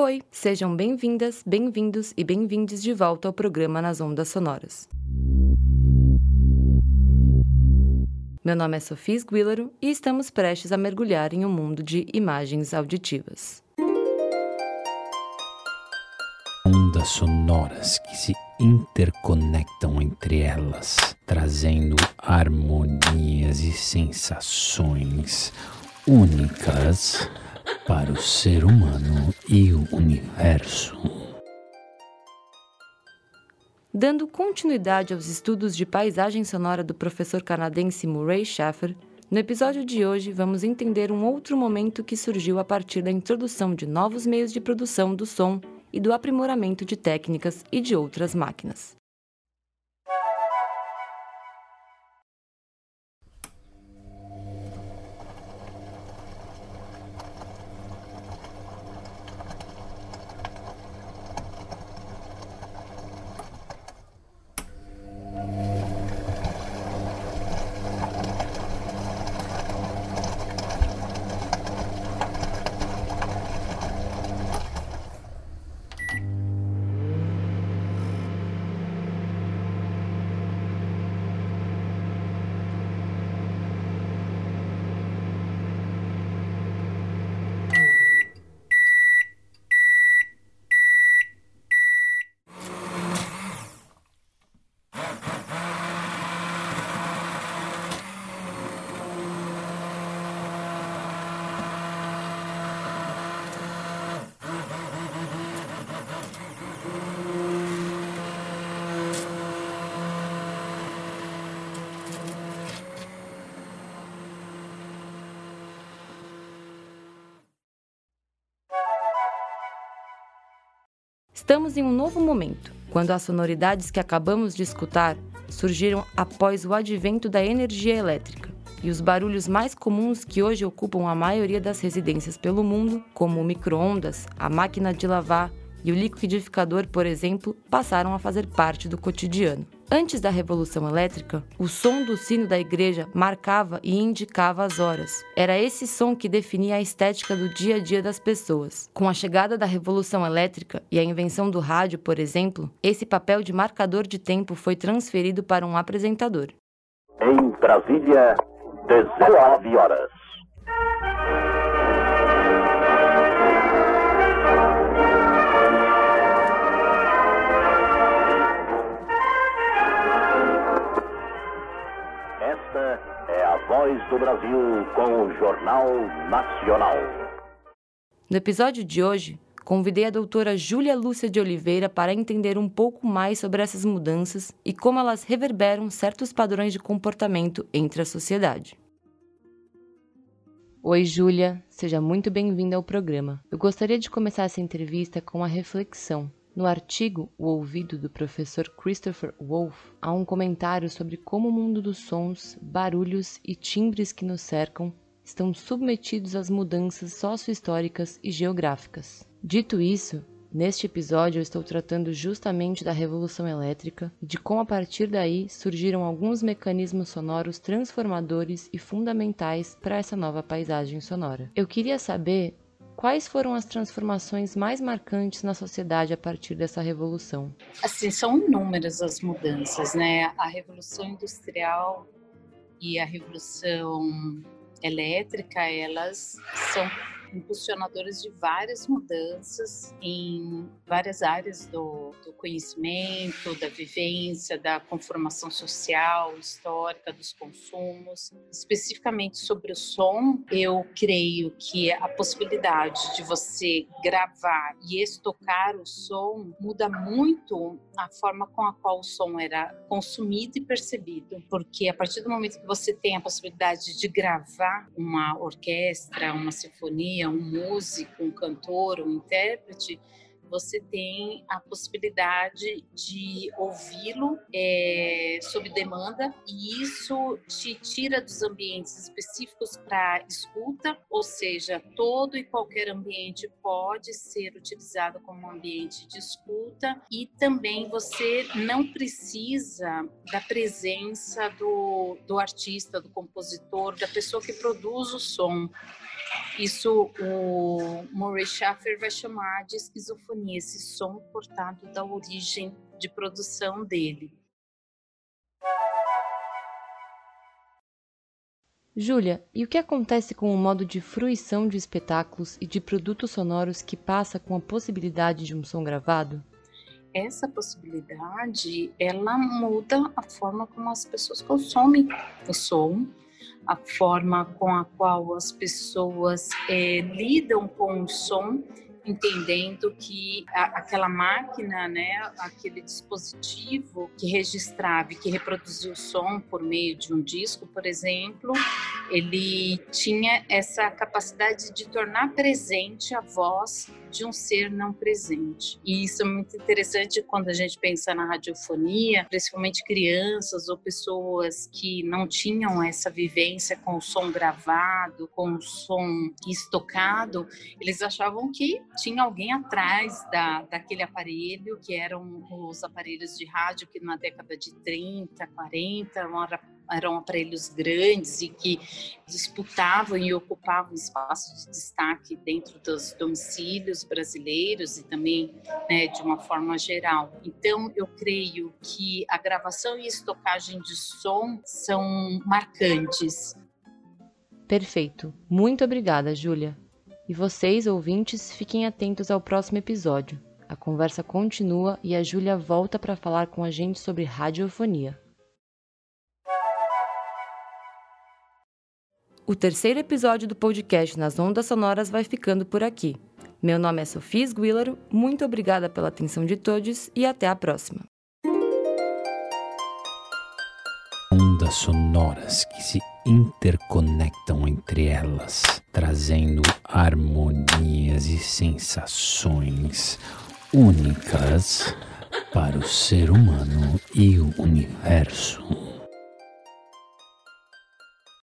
Oi, sejam bem-vindas, bem-vindos e bem-vindes de volta ao programa Nas Ondas Sonoras. Meu nome é Sofia Esguílaro e estamos prestes a mergulhar em um mundo de imagens auditivas. Ondas sonoras que se interconectam entre elas, trazendo harmonias e sensações únicas para o ser humano e o universo. Dando continuidade aos estudos de paisagem sonora do professor canadense Murray Schafer, no episódio de hoje vamos entender um outro momento que surgiu a partir da introdução de novos meios de produção do som e do aprimoramento de técnicas e de outras máquinas. Estamos em um novo momento, quando as sonoridades que acabamos de escutar surgiram após o advento da energia elétrica. E os barulhos mais comuns que hoje ocupam a maioria das residências pelo mundo, como o micro-ondas, a máquina de lavar e o liquidificador, por exemplo, passaram a fazer parte do cotidiano. Antes da Revolução Elétrica, o som do sino da igreja marcava e indicava as horas. Era esse som que definia a estética do dia a dia das pessoas. Com a chegada da Revolução Elétrica e a invenção do rádio, por exemplo, esse papel de marcador de tempo foi transferido para um apresentador. Em Brasília, 19 horas. Voz do Brasil com o Jornal Nacional. No episódio de hoje, convidei a doutora Júlia Lúcia de Oliveira para entender um pouco mais sobre essas mudanças e como elas reverberam certos padrões de comportamento entre a sociedade. Oi, Júlia, seja muito bem-vinda ao programa. Eu gostaria de começar essa entrevista com uma reflexão no artigo O Ouvido do professor Christopher Wolff, há um comentário sobre como o mundo dos sons, barulhos e timbres que nos cercam estão submetidos às mudanças sociohistóricas e geográficas. Dito isso, neste episódio eu estou tratando justamente da Revolução Elétrica e de como a partir daí surgiram alguns mecanismos sonoros transformadores e fundamentais para essa nova paisagem sonora. Eu queria saber Quais foram as transformações mais marcantes na sociedade a partir dessa revolução? Assim, são inúmeras as mudanças, né? A revolução industrial e a revolução elétrica, elas são impulsionadores de várias mudanças em várias áreas do, do, conhecimento, da vivência, da conformação social, histórica, dos consumos. Especificamente sobre o som, eu creio que a possibilidade de você gravar e estocar o som muda muito a forma com a qual o som era consumido e percebido, porque a partir do momento que você tem a possibilidade de gravar uma orquestra, uma sinfonia, um músico, um cantor, um intérprete, você tem a possibilidade de ouvi-lo é, sob demanda e isso te tira dos ambientes específicos para escuta, ou seja, todo e qualquer ambiente pode ser utilizado como ambiente de escuta e também você não precisa da presença do, do artista, do compositor, da pessoa que produz o som Isso o Murray Schaffer vai chamar de esquizofonia, esse som cortado da origem de produção dele. Júlia, e o que acontece com o modo de fruição de espetáculos e de produtos sonoros que passa com a possibilidade de um som gravado? Essa possibilidade, ela muda a forma como as pessoas consomem o som, a forma com a qual as pessoas é, lidam com o som entendendo que a, aquela máquina, né, aquele dispositivo que registrava e que reproduzia o som por meio de um disco, por exemplo, ele tinha essa capacidade de tornar presente a voz de um ser não presente. E isso é muito interessante quando a gente pensa na radiofonia, principalmente crianças ou pessoas que não tinham essa vivência com o som gravado, com o som estocado, eles achavam que tinha alguém atrás da, daquele aparelho, que eram os aparelhos de rádio que na década de 30, 40 eram eram aparelhos grandes e que disputavam e ocupavam espaço de destaque dentro dos domicílios brasileiros e também né, de uma forma geral. Então, eu creio que a gravação e estocagem de som são marcantes. Perfeito. Muito obrigada, Júlia. E vocês, ouvintes, fiquem atentos ao próximo episódio. A conversa continua e a Júlia volta para falar com a gente sobre radiofonia. O terceiro episódio do podcast Nas Ondas Sonoras vai ficando por aqui. Meu nome é Sofia Sguilaro, muito obrigada pela atenção de todos e até a próxima. Ondas sonoras que se interconectam entre elas, trazendo harmonias e sensações únicas para o ser humano e o universo.